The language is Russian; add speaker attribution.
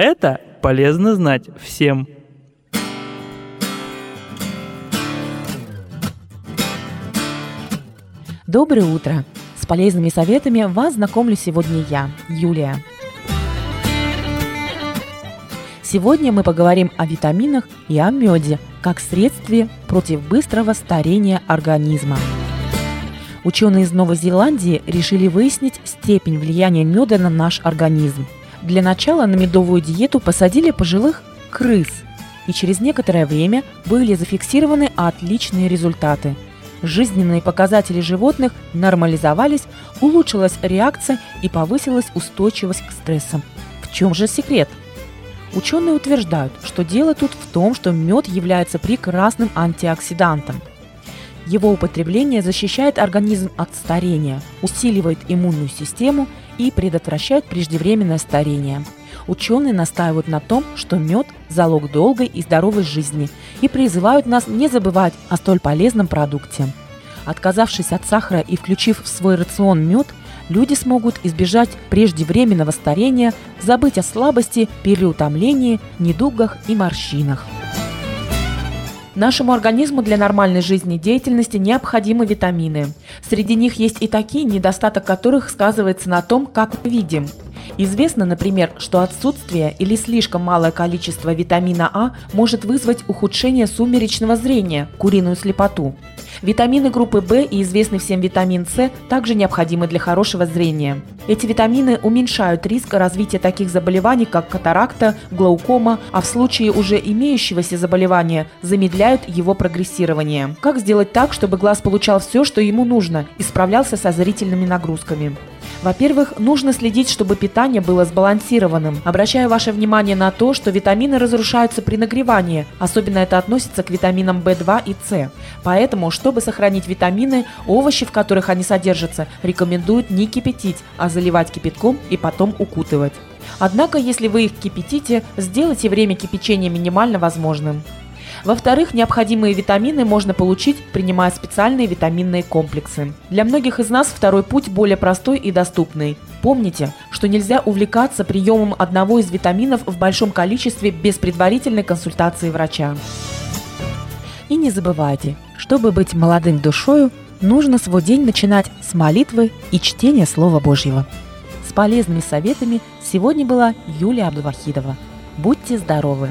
Speaker 1: Это полезно знать всем.
Speaker 2: Доброе утро! С полезными советами вас знакомлю сегодня я, Юлия. Сегодня мы поговорим о витаминах и о меде как средстве против быстрого старения организма. Ученые из Новой Зеландии решили выяснить степень влияния меда на наш организм – для начала на медовую диету посадили пожилых крыс, и через некоторое время были зафиксированы отличные результаты. Жизненные показатели животных нормализовались, улучшилась реакция и повысилась устойчивость к стрессам. В чем же секрет? Ученые утверждают, что дело тут в том, что мед является прекрасным антиоксидантом. Его употребление защищает организм от старения, усиливает иммунную систему и предотвращают преждевременное старение. Ученые настаивают на том, что мед – залог долгой и здоровой жизни и призывают нас не забывать о столь полезном продукте. Отказавшись от сахара и включив в свой рацион мед, люди смогут избежать преждевременного старения, забыть о слабости, переутомлении, недугах и морщинах. Нашему организму для нормальной жизнедеятельности необходимы витамины. Среди них есть и такие, недостаток которых сказывается на том, как мы видим. Известно, например, что отсутствие или слишком малое количество витамина А может вызвать ухудшение сумеречного зрения, куриную слепоту. Витамины группы В и известный всем витамин С также необходимы для хорошего зрения. Эти витамины уменьшают риск развития таких заболеваний, как катаракта, глаукома, а в случае уже имеющегося заболевания замедляют его прогрессирование. Как сделать так, чтобы глаз получал все, что ему нужно и справлялся со зрительными нагрузками? Во-первых, нужно следить, чтобы питание было сбалансированным. Обращаю ваше внимание на то, что витамины разрушаются при нагревании, особенно это относится к витаминам В2 и С. Поэтому, чтобы сохранить витамины, овощи, в которых они содержатся, рекомендуют не кипятить, а заливать кипятком и потом укутывать. Однако, если вы их кипятите, сделайте время кипячения минимально возможным. Во-вторых, необходимые витамины можно получить, принимая специальные витаминные комплексы. Для многих из нас второй путь более простой и доступный. Помните, что нельзя увлекаться приемом одного из витаминов в большом количестве без предварительной консультации врача. И не забывайте, чтобы быть молодым душою, нужно свой день начинать с молитвы и чтения Слова Божьего. С полезными советами сегодня была Юлия Абдувахидова. Будьте здоровы!